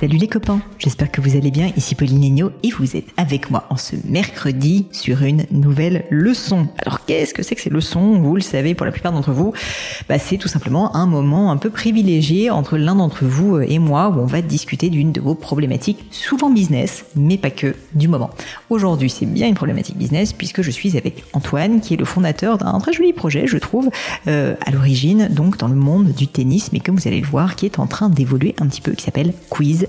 Salut les copains, j'espère que vous allez bien, ici Pauline Agneau et vous êtes avec moi en ce mercredi sur une nouvelle leçon. Alors qu'est-ce que c'est que ces leçons? Vous le savez pour la plupart d'entre vous, bah, c'est tout simplement un moment un peu privilégié entre l'un d'entre vous et moi où on va discuter d'une de vos problématiques, souvent business, mais pas que, du moment. Aujourd'hui c'est bien une problématique business puisque je suis avec Antoine qui est le fondateur d'un très joli projet je trouve, euh, à l'origine donc dans le monde du tennis, mais comme vous allez le voir qui est en train d'évoluer un petit peu, qui s'appelle Quiz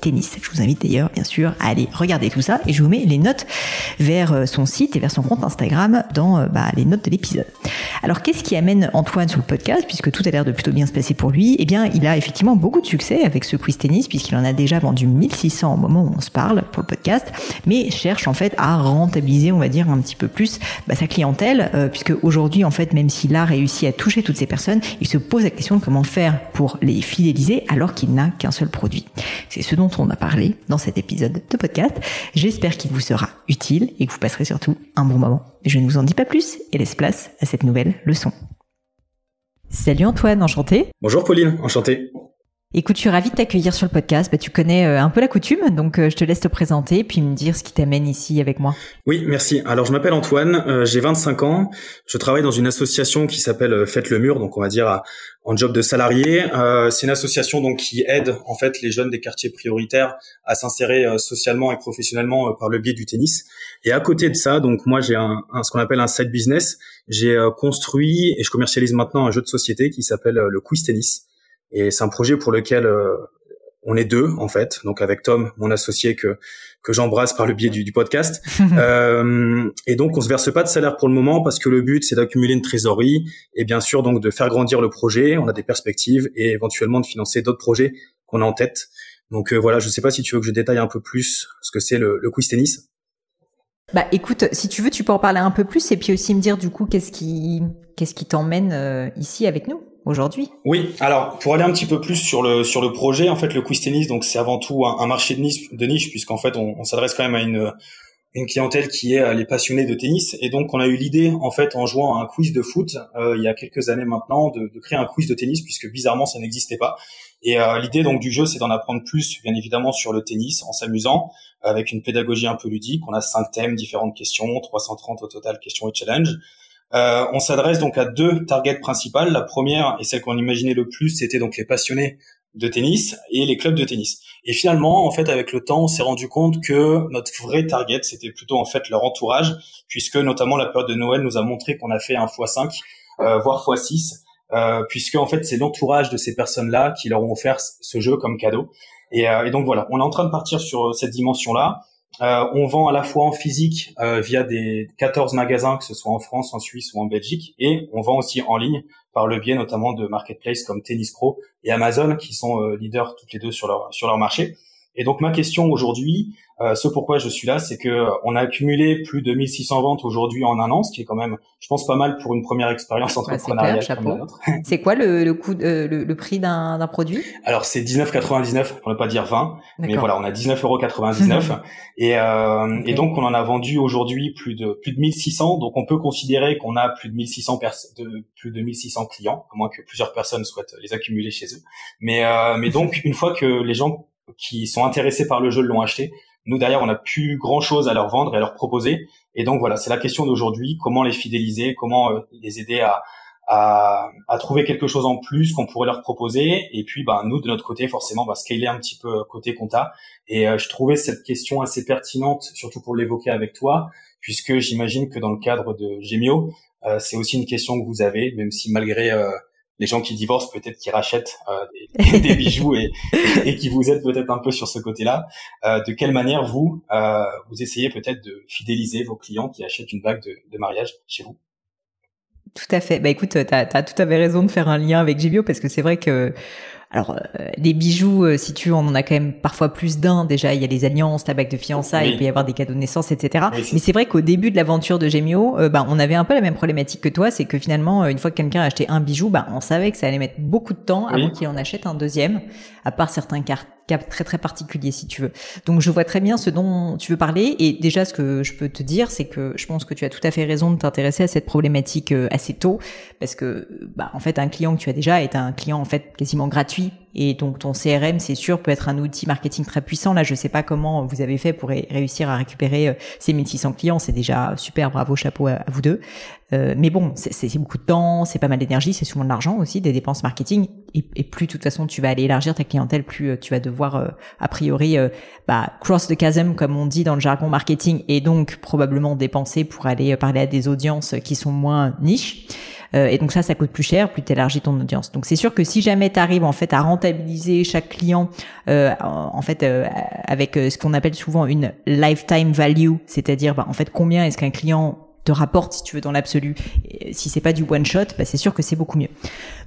tennis. Je vous invite d'ailleurs, bien sûr, à aller regarder tout ça et je vous mets les notes vers euh, son site et vers son compte Instagram dans euh, bah, les notes de l'épisode. Alors, qu'est-ce qui amène Antoine sur le podcast, puisque tout a l'air de plutôt bien se passer pour lui? Eh bien, il a effectivement beaucoup de succès avec ce quiz tennis, puisqu'il en a déjà vendu 1600 au moment où on se parle pour le podcast, mais cherche en fait à rentabiliser, on va dire, un petit peu plus bah, sa clientèle, euh, puisque aujourd'hui, en fait, même s'il a réussi à toucher toutes ces personnes, il se pose la question de comment faire pour les fidéliser alors qu'il n'a qu'un seul produit. C'est ce dont on a parlé dans cet épisode de podcast. J'espère qu'il vous sera utile et que vous passerez surtout un bon moment. Je ne vous en dis pas plus et laisse place à cette nouvelle leçon. Salut Antoine, enchanté. Bonjour Pauline, enchanté. Écoute, je suis ravie de t'accueillir sur le podcast. Bah, tu connais euh, un peu la coutume, donc euh, je te laisse te présenter puis me dire ce qui t'amène ici avec moi. Oui, merci. Alors, je m'appelle Antoine, euh, j'ai 25 ans. Je travaille dans une association qui s'appelle Faites le mur, donc on va dire en job de salarié. c'est une association donc qui aide en fait les jeunes des quartiers prioritaires à s'insérer socialement et professionnellement par le biais du tennis. Et à côté de ça, donc moi j'ai un, ce qu'on appelle un side business. J'ai construit et je commercialise maintenant un jeu de société qui s'appelle le Quiz Tennis. Et c'est un projet pour lequel euh, on est deux en fait, donc avec Tom, mon associé que que j'embrasse par le biais du, du podcast. euh, et donc on se verse pas de salaire pour le moment parce que le but c'est d'accumuler une trésorerie et bien sûr donc de faire grandir le projet. On a des perspectives et éventuellement de financer d'autres projets qu'on a en tête. Donc euh, voilà, je sais pas si tu veux que je détaille un peu plus ce que c'est le, le quiz tennis. Bah écoute, si tu veux, tu peux en parler un peu plus et puis aussi me dire du coup qu'est-ce qui qu'est-ce qui t'emmène euh, ici avec nous? Aujourd'hui. Oui, alors pour aller un petit peu plus sur le sur le projet, en fait le quiz tennis donc c'est avant tout un, marché de niche de puisqu'en fait on, on s'adresse quand même à une une clientèle qui est euh, les passionnés de tennis. Et donc on a eu l'idée en fait en jouant à un quiz de foot euh, il y a quelques années maintenant de, de, créer un quiz de tennis puisque bizarrement ça n'existait pas. Et euh, l'idée donc du jeu c'est d'en apprendre plus bien évidemment sur le tennis en s'amusant avec une pédagogie un peu ludique. On a cinq thèmes différentes questions 330 au total questions et challenges euh, on s'adresse donc à deux targets principales. La première et celle qu'on imaginait le plus, c'était donc les passionnés de tennis et les clubs de tennis. Et finalement, en fait, avec le temps, on s'est rendu compte que notre vrai target, c'était plutôt en fait leur entourage, puisque notamment la période de Noël nous a montré qu'on a fait un x5, euh, voire x6, euh, puisque en fait, c'est l'entourage de ces personnes-là qui leur ont offert ce jeu comme cadeau. Et, euh, et donc voilà, on est en train de partir sur cette dimension-là. Euh, on vend à la fois en physique euh, via des 14 magasins, que ce soit en France, en Suisse ou en Belgique, et on vend aussi en ligne par le biais notamment de marketplaces comme Tennis Pro et Amazon, qui sont euh, leaders toutes les deux sur leur sur leur marché. Et donc ma question aujourd'hui, euh, ce pourquoi je suis là, c'est que euh, on a accumulé plus de 1600 ventes aujourd'hui en un an, ce qui est quand même, je pense, pas mal pour une première expérience entrepreneuriale comme C'est quoi le, le coût, euh, le, prix d'un produit? Alors c'est 19,99 pour ne pas dire 20, mais voilà, on a 19,99 et, euh, et donc on en a vendu aujourd'hui plus de plus de 1600, donc on peut considérer qu'on a plus de 1600 de plus de 1600 clients, à moins que plusieurs personnes souhaitent les accumuler chez eux. Mais euh, mais donc une fois que les gens qui sont intéressés par le jeu l'ont acheté, nous derrière, on n'a plus grand chose à leur vendre et à leur proposer. Et donc voilà, c'est la question d'aujourd'hui comment les fidéliser, comment euh, les aider à, à, à, trouver quelque chose en plus qu'on pourrait leur proposer? Et puis, ben, nous de notre côté, forcément, va scaler un petit peu côté compta. Et euh, je trouvais cette question assez pertinente, surtout pour l'évoquer avec toi, puisque j'imagine que dans le cadre de Gemio, euh, c'est aussi une question que vous avez, même si malgré les gens qui divorcent peut-être qui rachètent euh, des, des, bijoux et, et, qui vous aident peut-être un peu sur ce côté-là. Euh, de quelle manière vous euh, vous essayez peut-être de fidéliser vos clients qui achètent une bague de, de mariage chez vous? Tout à fait. Bah écoute, tu as, tout à fait raison de faire un lien avec Gibio parce que c'est vrai que alors, euh, des bijoux, euh, si tu veux, on en a quand même parfois plus d'un. Déjà, il y a les alliances, la bague de fiançailles, il peut y avoir des cadeaux de naissance, etc. Mais c'est vrai qu'au début de l'aventure de Gemio, euh, bah, on avait un peu la même problématique que toi, c'est que finalement, une fois que quelqu'un a acheté un bijou, bah, on savait que ça allait mettre beaucoup de temps avant qu'il en achète un deuxième, à part certains très très particuliers, si tu veux. Donc, je vois très bien ce dont tu veux parler. Et déjà, ce que je peux te dire, c'est que je pense que tu as tout à fait raison de t'intéresser à cette problématique assez tôt, parce que, bah, en fait, un client que tu as déjà est un client en fait quasiment gratuit Et donc ton CRM, c'est sûr, peut être un outil marketing très puissant. Là, je sais pas comment vous avez fait pour réussir à récupérer euh, ces 1600 clients. C'est déjà super, bravo, chapeau à, vous deux. Euh, mais bon, c'est beaucoup de temps, c'est pas mal d'énergie, c'est souvent de l'argent aussi, des dépenses marketing. Et, et, plus de toute façon tu vas aller élargir ta clientèle, plus euh, tu vas devoir euh, a priori bah, cross the chasm comme on dit dans le jargon marketing, et donc probablement dépenser pour aller parler à des audiences qui sont moins niches. Euh, et donc ça, ça coûte plus cher, plus tu élargis ton audience. Donc c'est sûr que si jamais tu arrives en fait à rentabiliser chaque client euh, en fait euh, avec ce qu'on appelle souvent une lifetime value, c'est-à-dire bah, en fait combien est-ce qu'un client te rapporte si tu veux dans l'absolu. Si c'est pas du one shot, bah c'est sûr que c'est beaucoup mieux.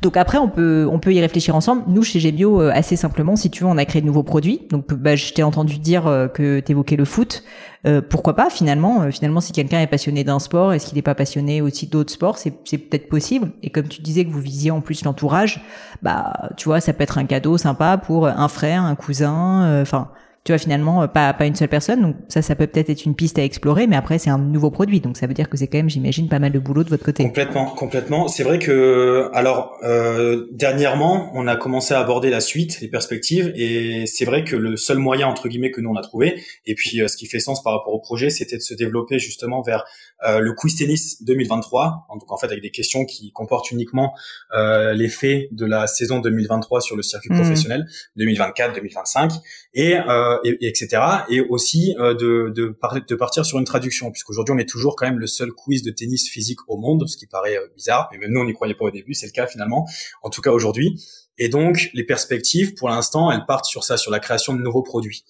Donc après on peut on peut y réfléchir ensemble. Nous chez Gbio euh, assez simplement si tu veux on a créé de nouveaux produits. Donc bah, je t'ai entendu dire euh, que tu évoquais le foot. Euh, pourquoi pas finalement? Finalement si quelqu'un est passionné d'un sport est-ce qu'il n'est pas passionné aussi d'autres sports? C'est c'est peut-être possible et comme tu disais que vous visiez en plus l'entourage bah tu vois ça peut être un cadeau sympa pour un frère un cousin enfin tu vois finalement euh, pas pas une seule personne. Donc ça ça peut peut-être être une piste à explorer mais après c'est un nouveau produit. Donc ça veut dire que c'est quand même j'imagine pas mal de boulot de votre côté. Complètement complètement. C'est vrai que alors euh, dernièrement on a commencé à aborder la suite les perspectives et c'est vrai que le seul moyen entre guillemets que nous on a trouvé et puis euh, ce qui fait sens par rapport au projet c'était de se développer justement vers euh, le quiz tennis 2023, donc en fait avec des questions qui comportent uniquement euh, les faits de la saison 2023 sur le circuit mmh. professionnel 2024, 2025 et, euh, et, etc. Et aussi euh, de, de, de, partir sur une traduction, puisqu'aujourd'hui on est toujours quand même le seul quiz de tennis physique au monde, ce qui paraît euh, bizarre, mais même nous on n'y croyait pas au début, c'est le cas finalement, en tout cas aujourd'hui. Et donc les perspectives, pour l'instant, elles partent sur ça, sur la création de nouveaux produits.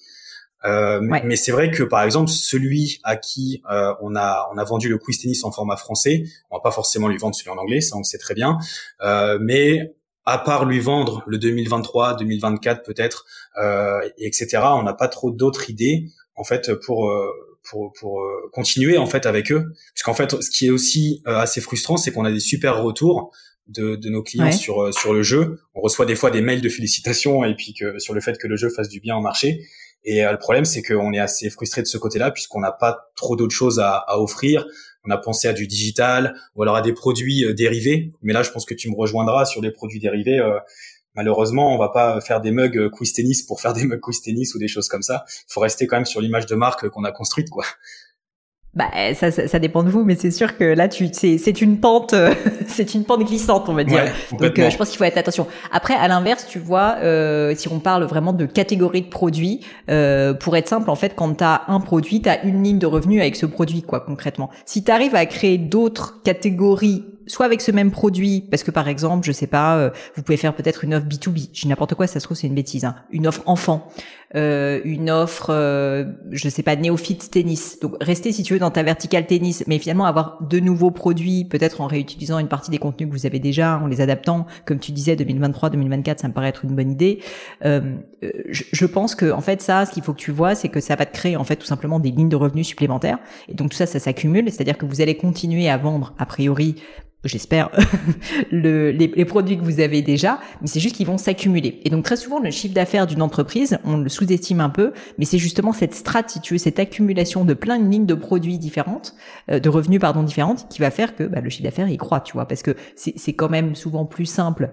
Euh, Mais c'est vrai que par exemple celui à qui euh, on a on a vendu le quiz tennis en format français, on va pas forcément lui vendre celui en anglais, ça on le sait très bien. Euh, mais à part lui vendre le 2023, 2024 peut-être, euh, etc. On n'a pas trop d'autres idées en fait pour euh, pour, pour euh, continuer en fait avec eux. Puisqu'en fait, ce qui est aussi assez frustrant, c'est qu'on a des super retours de, de nos clients sur sur le jeu. On reçoit des fois des mails de félicitations et puis que sur le fait que le jeu fasse du bien en marché. Et euh, le problème, c'est qu'on est assez frustré de ce côté-là puisqu'on n'a pas trop d'autres choses à, à, offrir. On a pensé à du digital ou alors à des produits euh, dérivés. Mais là, je pense que tu me rejoindras sur les produits dérivés. Euh, malheureusement, on va pas faire des mugs quiz tennis pour faire des mugs quiz tennis ou des choses comme ça. Il faut rester quand même sur l'image de marque qu'on a construite, quoi. Bah ça, ça, ça, dépend de vous, mais c'est sûr que là tu c'est c'est une pente euh, c'est une pente glissante on va dire. Donc euh, je pense qu'il faut être attention. Après à l'inverse tu vois euh, si on parle vraiment de catégorie de produits euh, pour être simple en fait quand tu as un produit tu as une ligne de revenus avec ce produit quoi concrètement. Si tu arrives à créer d'autres catégories soit avec ce même produit, parce que par exemple, je sais pas, euh, vous pouvez faire peut-être une offre B2B, je n'importe quoi, ça se trouve c'est une bêtise, hein. une offre enfant, euh, une offre, euh, je sais pas, néophyte tennis. Donc restez si tu veux dans ta verticale tennis, mais finalement avoir de nouveaux produits, peut-être en réutilisant une partie des contenus que vous avez déjà, en les adaptant, comme tu disais, 2023, 2024, ça me paraît être une bonne idée. Euh, je, je, pense que en fait ça, ce qu'il faut que tu vois, c'est que ça va te créer en fait tout simplement des lignes de revenus supplémentaires, et donc tout ça, ça s'accumule, c'est-à-dire que vous allez continuer à vendre a priori j'espère, le, les, les, produits que vous avez déjà, mais c'est juste qu'ils vont s'accumuler. Et donc très souvent, le chiffre d'affaires d'une entreprise, on le sous-estime un peu, mais c'est justement cette strat, si tu veux, cette accumulation de plein de lignes de produits différentes, euh, de revenus pardon différentes, qui va faire que bah, le chiffre d'affaires il croît, tu vois, parce que c'est quand même souvent plus simple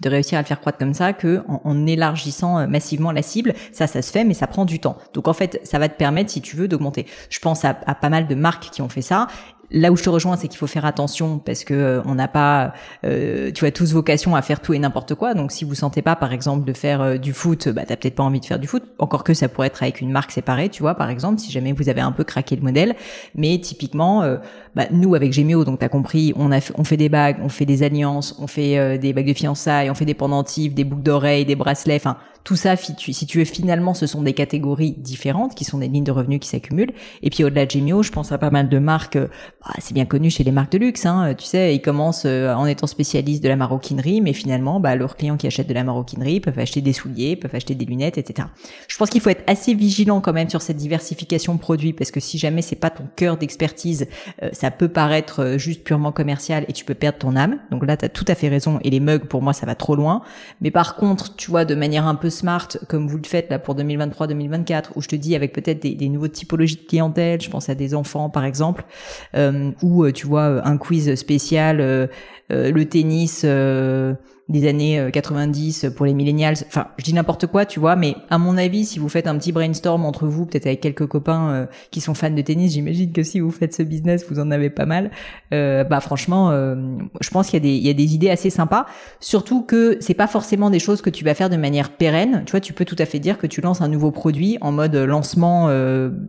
de réussir à le faire croître comme ça que en, élargissant euh, massivement la cible. Ça, ça se fait, mais ça prend du temps. Donc en fait, ça va te permettre, si tu veux, d'augmenter. Je pense à, à, pas mal de marques qui ont fait ça Là où je te rejoins, c'est qu'il faut faire attention parce que euh, on n'a pas, euh, tu as tous vocation à faire tout et n'importe quoi. Donc, si vous sentez pas, par exemple, de faire euh, du foot, bah t'as peut-être pas envie de faire du foot. Encore que ça pourrait être avec une marque séparée, tu vois, par exemple, si jamais vous avez un peu craqué le modèle. Mais typiquement, bah, nous avec Gemio, donc t'as compris, on a, on fait des bagues, on fait des alliances, on fait des bagues de fiançailles, on fait des pendentifs, des boucles d'oreilles, des bracelets, enfin tout ça, si tu veux, finalement, ce sont des catégories différentes qui sont des lignes de revenus qui s'accumulent. Et puis au-delà de Gemio, je pense à pas mal de marques, bah, c'est bien connu chez les marques de luxe. Hein, tu sais, ils commencent euh, en étant spécialistes de la maroquinerie, mais finalement, bah, leurs clients qui achètent de la maroquinerie peuvent acheter des souliers, peuvent acheter des lunettes, etc. Je pense qu'il faut être assez vigilant quand même sur cette diversification de produits, parce que si jamais c'est pas ton cœur d'expertise, euh, ça peut paraître euh, juste purement commercial et tu peux perdre ton âme. Donc là, tu as tout à fait raison. Et les mugs, pour moi, ça va trop loin. Mais par contre, tu vois, de manière un peu smart comme vous le faites là pour 2023-2024, où je te dis avec peut-être des, des nouveaux typologies de clientèle, je pense à des enfants par exemple, euh, ou tu vois un quiz spécial le tennis des années 90 euh, pour les millennials. Enfin, je dis n'importe quoi, tu vois, mais à mon avis, si vous faites un petit brainstorm entre vous, peut-être avec quelques copains euh, qui sont fans de tennis, j'imagine que si vous faites ce business, vous en avez pas mal. Euh, bah franchement, euh, je pense qu'il y a des y a des idées assez sympas. Surtout que c'est pas forcément des choses que tu vas faire de manière pérenne. Tu vois, tu peux tout à fait dire que tu lances un nouveau produit en mode lancement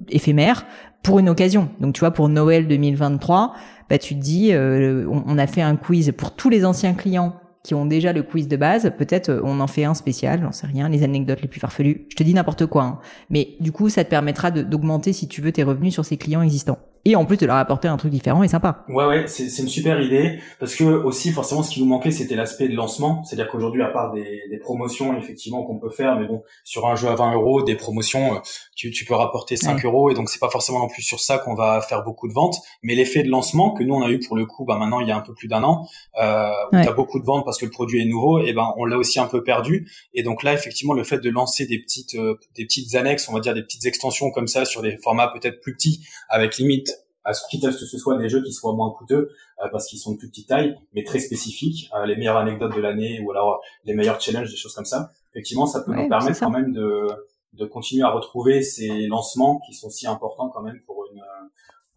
éphémère pour une occasion. Donc tu vois, pour Noël 2023, bah tu te dis, on a fait un quiz pour tous les anciens clients qui ont déjà le quiz de base, peut-être euh, on en fait un spécial, j'en sais rien, les anecdotes les plus farfelues. Je te dis n'importe quoi, hein. mais du coup ça te permettra d'augmenter si tu veux tes revenus sur ces clients existants et en plus de leur apporter un truc différent et sympa. Ouais ouais, c'est une super idée parce que aussi forcément ce qui nous manquait c'était l'aspect de lancement, c'est-à-dire qu'aujourd'hui à part des, des promotions effectivement qu'on peut faire, mais bon sur un jeu à 20 euros des promotions euh, tu, tu peux rapporter 5 euros et donc c'est pas forcément non plus sur ça qu'on va faire beaucoup de ventes, mais l'effet de lancement que nous on a eu pour le coup, bah maintenant il y a un peu plus d'un an, euh, où ouais. beaucoup de ventes parce que le produit est nouveau, et ben on l'a aussi un peu perdu et donc là effectivement le fait de lancer des petites euh, des petites annexes, on va dire des petites extensions comme ça sur des formats peut-être plus petits avec limite à ce quitte à ce que ce soit des jeux qui soient moins coûteux euh, parce qu'ils sont de plus petite taille, mais très spécifiques, euh, les meilleures anecdotes de l'année ou alors les meilleurs challenges, des choses comme ça. Effectivement, ça peut nous permettre quand même de, de continuer à retrouver ces lancements qui sont si importants quand même pour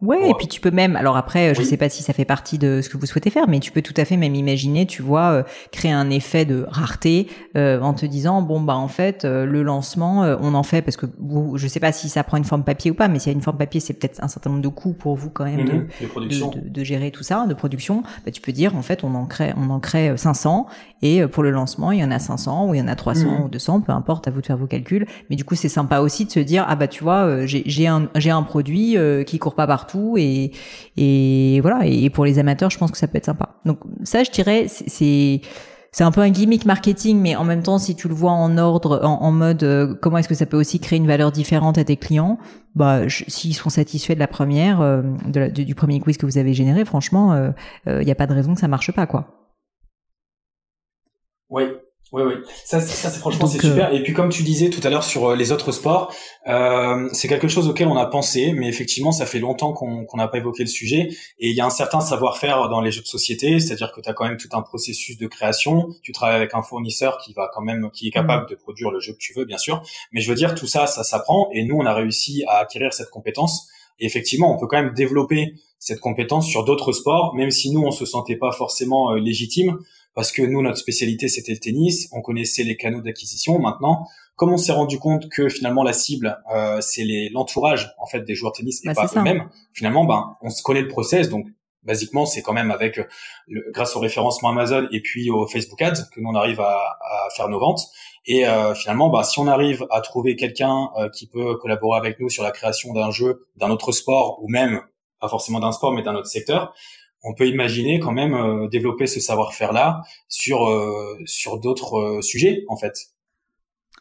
Ouais, et puis tu peux même, alors après, je sais pas si ça fait partie de ce que vous souhaitez faire, mais tu peux tout à fait même imaginer, tu vois, euh, créer un effet de rareté euh, en te disant, bon bah en fait, euh, le lancement, on en fait parce que vous, je sais pas si ça prend une forme papier ou pas, mais s'il y a une forme papier, c'est peut-être un certain nombre de coûts pour vous quand même de, mhm, de, de, gérer tout ça, de production. Bah, tu peux dire, en fait, on en crée, on en crée 500 et pour le lancement, il y en a 500 ou il y en a 300 mhm. ou 200, peu importe, à vous de faire vos calculs. Mais du coup, c'est sympa aussi de se dire, ah bah tu vois, j'ai un, j'ai un produit qui court pas partout et voilà. Et pour les amateurs je pense que ça peut être sympa. Donc ça je dirais c'est c'est un peu un gimmick marketing, mais en même temps, si tu le vois en ordre, en, mode euh, comment est-ce que ça peut aussi créer une valeur différente à tes clients, bah s'ils sont satisfaits de la première, euh, du premier quiz que vous avez généré, franchement, il euh, n'y a pas de raison que ça marche pas, quoi. Oui, oui, oui. Ça, ça c'est franchement c'est super. Euh, et puis comme tu disais tout à l'heure sur euh, les autres sports, euh, c'est quelque chose auquel on a pensé, mais effectivement, ça fait longtemps qu'on n'a pas évoqué le sujet. Et il y a un certain savoir-faire dans les jeux de société, c'est-à-dire que tu as quand même tout un processus de création. Tu travailles avec un fournisseur qui va quand même, qui est capable de produire le jeu que tu veux, bien sûr. Mais je veux dire, tout ça, ça s'apprend. Et nous, on a réussi à acquérir cette compétence. Et effectivement, on peut quand même développer cette compétence sur d'autres sports, même si nous, on se sentait pas forcément légitime parce que nous, notre spécialité, c'était le tennis, on connaissait les canaux d'acquisition. Maintenant, comme on s'est rendu compte que finalement la cible, euh, c'est l'entourage en fait des joueurs de tennis et bah, pas eux-mêmes, finalement, ben, on se connaît le process, donc basiquement, c'est quand même avec le, grâce au référencement Amazon et puis au Facebook Ads que nous on arrive à, à faire nos ventes. Et euh, finalement, bah, si on arrive à trouver quelqu'un euh, qui peut collaborer avec nous sur la création d'un jeu, d'un autre sport ou même pas forcément d'un sport mais d'un autre secteur, on peut imaginer quand même euh, développer ce savoir-faire là sur euh, sur d'autres euh, sujets en fait.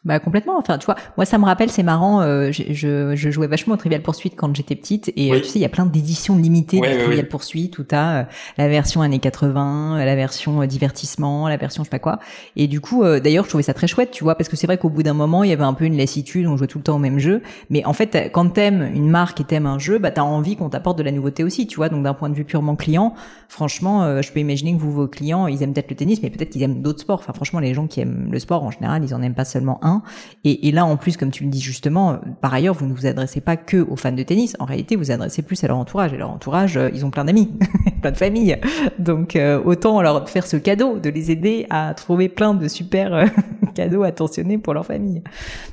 Bah complètement. Enfin, tu vois, moi ça me rappelle, c'est marrant. Euh, je, je, jouais vachement au Trivial Poursuite quand j'étais petite, et euh, tu sais, il y a plein d'éditions limitées de Trivial Poursuite où t'as euh, la version années 80, la version divertissement, la version je sais pas quoi. Et du coup, d'ailleurs, je trouvais ça très chouette, tu vois, parce que c'est vrai qu'au bout d'un moment, il y avait un peu une lassitude, on jouait tout le temps au même jeu. Mais en fait, quand t'aimes une marque et t'aimes un jeu, bah t'as envie qu'on t'apporte de la nouveauté aussi, tu vois. Donc d'un point de vue purement client, franchement, je peux imaginer que vous, vos clients, ils aiment peut-être le tennis, mais peut-être qu'ils aiment d'autres sports. Enfin, franchement, les gens qui aiment le sport en général, ils en aiment pas seulement un. Et, là, en plus, comme tu le dis justement, par ailleurs, vous ne vous adressez pas que aux fans de tennis. En réalité, vous adressez plus à leur entourage. Et leur entourage, euh, ils ont plein d'amis, plein de familles. Donc, euh, autant leur faire ce cadeau, de les aider à trouver plein de super euh, cadeaux attentionnés pour leur famille.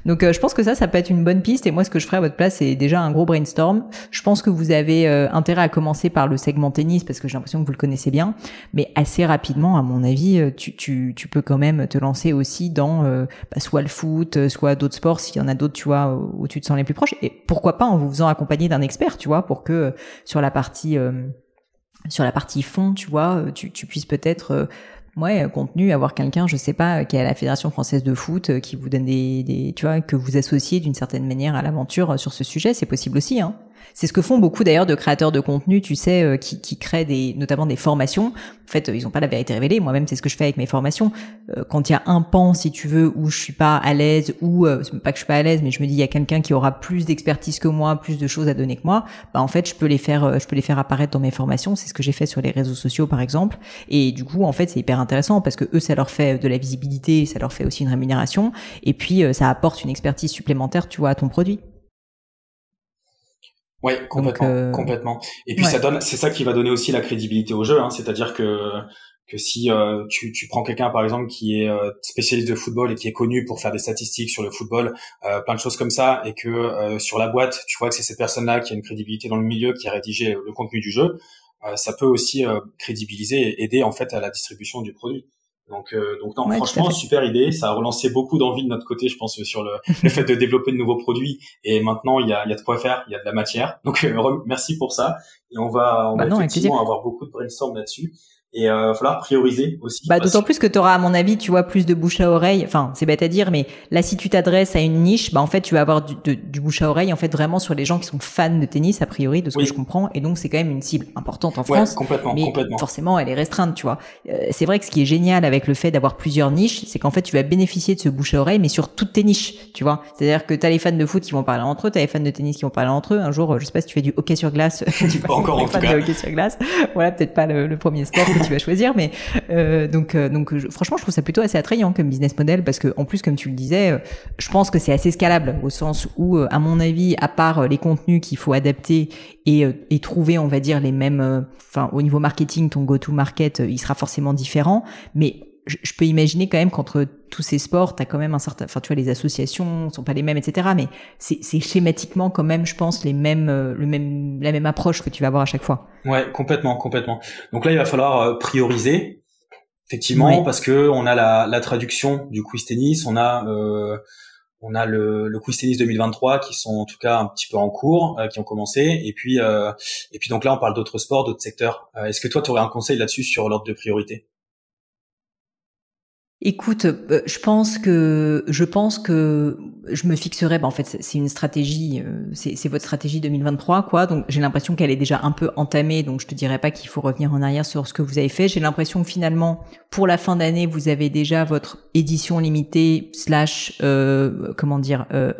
Donc, je pense que ça, ça peut être une bonne piste. Et moi, ce que je ferais à votre place, c'est déjà un gros brainstorm. Je pense que vous avez intérêt à commencer par le segment tennis parce que j'ai l'impression que vous le connaissez bien. Mais assez rapidement, à mon avis, tu peux quand même te lancer aussi dans bah, soit le foot, soit d'autres sports, s'il y en a d'autres, tu vois, où tu te sens les plus proches. Et pourquoi pas en vous faisant accompagner d'un expert, tu vois, pour que euh, sur la partie euh, sur la partie fond, tu vois, euh, tu, tu puisses peut-être ouais, contenu, avoir quelqu'un, je sais pas, qui est à la Fédération française de foot, qui vous donne des, des tu vois, que vous associez d'une certaine manière à l'aventure sur ce sujet, c'est possible aussi, hein. C'est ce que font beaucoup d'ailleurs de créateurs de contenu, tu sais, euh, qui, qui créent des, notamment des formations. En fait, ils n'ont pas la vérité révélée. Moi-même, c'est ce que je fais avec mes formations. Euh, quand il y a un pan, si tu veux, où je suis pas à l'aise, ou euh, pas que je suis pas à l'aise, mais je me dis il y a quelqu'un qui aura plus d'expertise que moi, plus de choses à donner que moi, bah en fait, je peux les faire, je peux les faire apparaître dans mes formations. C'est ce que j'ai fait sur les réseaux sociaux, par exemple. Et du coup, en fait, c'est hyper intéressant parce que eux, ça leur fait de la visibilité, ça leur fait aussi une rémunération, et puis ça apporte une expertise supplémentaire, tu vois, à ton produit. Oui, complètement, euh, complètement. Et puis ça donne, c'est ça qui va donner aussi la crédibilité au jeu. Hein, C'est-à-dire que que si euh, tu, tu prends quelqu'un par exemple qui est euh, spécialiste de football et qui est connu pour faire des statistiques sur le football, plein de choses comme ça, et que sur la boîte, tu vois que c'est cette personne-là qui a une crédibilité dans le milieu, qui a rédigé le contenu du jeu, ça peut aussi crédibiliser et aider en fait à la distribution du produit. Donc, euh, donc non, franchement, super idée. Ça a relancé beaucoup d'envie de notre côté, je pense, sur le, le fait de développer de nouveaux produits. Et maintenant, il y a, il y a de quoi faire, il y a de la matière. Donc, euh, merci pour ça. Et on va, on bah va effectivement avoir beaucoup de brainstorm là-dessus. Et euh, va falloir prioriser aussi. Bah, d'autant plus que tu auras, à mon avis, tu vois, plus de bouche à oreille. Enfin, c'est bête à dire, mais là, si tu t'adresses à une niche, bah en fait, tu vas avoir du, du, bouche à oreille, en fait, vraiment sur les gens qui sont fans de tennis, a priori, de ce que je comprends. Et donc, c'est quand même une cible importante en France. complètement, mais complètement. Forcément, elle est restreinte, tu vois. Euh, c'est vrai que ce qui est génial avec le fait d'avoir plusieurs niches, c'est qu'en fait, tu vas bénéficier de ce bouche à oreille, mais sur toutes tes niches, tu vois. C'est-à-dire que t'as les fans de foot qui vont parler entre eux, t'as les fans de tennis qui vont parler entre eux. Un jour, je sais pas si tu fais du hockey sur glace, tu vas encore en tout cas. de hockey sur glace. Voilà, peut-être pas le, le premier sport tu vas choisir, mais euh, donc, euh, donc franchement, je trouve ça plutôt assez attrayant comme business model parce que, en plus, comme tu le disais, euh, je pense que c'est assez scalable au sens où, à mon avis, à part les contenus qu'il faut adapter et, et trouver, on va dire, les mêmes, enfin, au niveau marketing, ton go-to-market, il sera forcément différent, mais je peux imaginer quand même qu'entre tous ces sports, tu as quand même un certain, enfin tu vois, les associations sont pas les mêmes, etc. Mais c'est schématiquement quand même, je pense, les mêmes, le même, la même approche que tu vas avoir à chaque fois. Ouais, complètement, complètement. Donc là, il va falloir prioriser Effectivement, parce que on a la, la, traduction du quiz tennis, on a euh, on a le, le quiz tennis 2023 qui sont en tout cas un petit peu en cours, euh, qui ont commencé, et puis euh, et puis donc là on parle d'autres sports, d'autres secteurs. Euh, est-ce que toi tu aurais un conseil là-dessus sur l'ordre de priorité? Écoute, euh, je pense que je pense que je me fixerai. Bah en fait, c'est une stratégie. Euh, c'est votre stratégie 2023, quoi. Donc j'ai l'impression qu'elle est déjà un peu entamée. Donc je te dirais pas qu'il faut revenir en arrière sur ce que vous avez fait. J'ai l'impression que finalement, pour la fin d'année, vous avez déjà votre édition limitée slash euh, comment dire euh,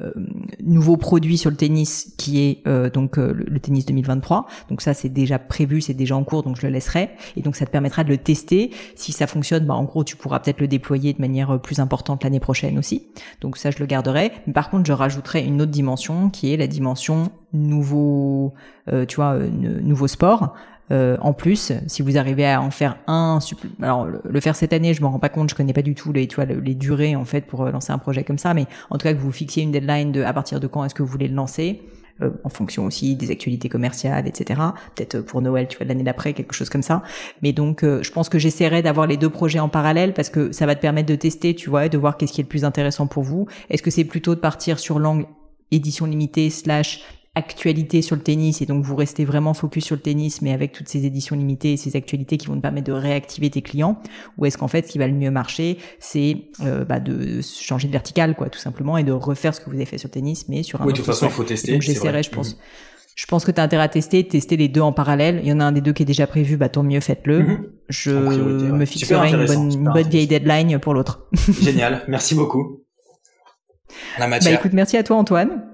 nouveau produit sur le tennis qui est donc le, tennis 2023. Donc ça c'est déjà prévu, c'est déjà en cours. Donc je le laisserai. Et donc ça te permettra de le tester. Si ça fonctionne, bah en gros tu pourras peut-être le déployer de manière euh, plus importante l'année prochaine aussi. Donc ça, je le garderai. Mais par contre, je rajouterai une autre dimension qui est la dimension nouveau, euh, tu vois, euh, nouveau sport. En plus, si vous arrivez à en faire un, alors le, faire cette année, je me rends pas compte, je connais pas du tout les, tu vois, les durées en fait pour lancer un projet comme ça, mais en tout cas que vous fixiez une deadline de à partir de quand est-ce que vous voulez le lancer, euh, en fonction aussi des actualités commerciales, etc. Peut-être euh, pour Noël, tu vois, l'année d'après, quelque chose comme ça. Mais donc, euh, je pense que j'essaierai d'avoir les deux projets en parallèle parce que ça va te permettre de tester, tu vois, et de voir qu'est-ce qui est le plus intéressant pour vous. Est-ce que c'est plutôt de partir sur l'angle édition limitée slash actualité sur le tennis et donc vous restez vraiment focus sur le tennis mais avec toutes ces éditions limitées et ces actualités qui vont te permettre de réactiver tes clients ou est-ce qu'en fait ce qui va le mieux marcher c'est euh, bah, de changer de verticale quoi tout simplement et de refaire ce que vous avez fait sur le tennis mais sur un oui de toute façon il faut tester donc j'essaierai je pense mm-hmm. Je pense que tu as intérêt à tester, tester les deux en parallèle. Il y en a un des deux qui est déjà prévu, bah tant mieux, faites-le. Mm-hmm. Je me fixerai une bonne, une bonne vieille deadline pour l'autre. Génial, merci beaucoup. La matière. Bah écoute, merci à toi Antoine.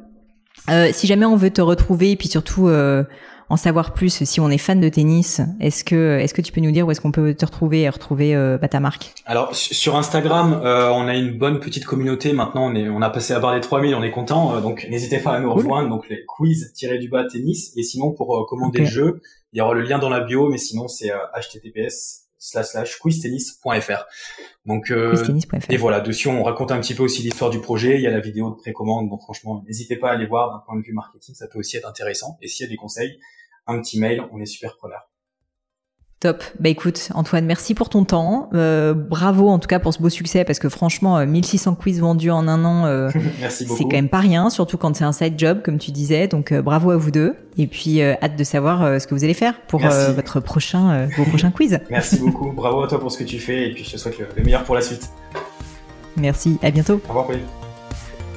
Euh, si jamais on veut te retrouver et puis surtout euh, en savoir plus, si on est fan de tennis, est-ce que est-ce que tu peux nous dire où est-ce qu'on peut te retrouver et retrouver euh, bah, ta marque? Alors sur Instagram, on a une bonne petite communauté. Maintenant, on est on a passé à barre les 3000, on est content. donc n'hésitez pas à nous rejoindre. Donc les quiz du bas tennis. Et sinon pour commander le jeu, il y aura le lien dans la bio. Mais sinon c'est https slash slash quiztennis.fr. Donc euh, et voilà, dessus on raconte un petit peu aussi l'histoire du projet. Il y a la vidéo de précommande, donc franchement n'hésitez pas à aller voir d'un point de vue marketing, ça peut aussi être intéressant. Et s'il y a des conseils, un petit mail, on est super preneur. Top. Bah écoute, Antoine, merci pour ton temps. Euh, bravo en tout cas pour ce beau succès parce que franchement, 1600 euh, quiz vendus en un an, euh, c'est quand même pas rien, surtout quand c'est un side job comme tu disais. Donc bravo à vous deux. Et puis hâte de savoir ce que vous allez faire pour votre prochain, vos prochains quiz. merci beaucoup. Bravo à toi pour ce que tu fais et puis je te souhaite le, meilleur pour la suite. Merci. À bientôt. Au revoir,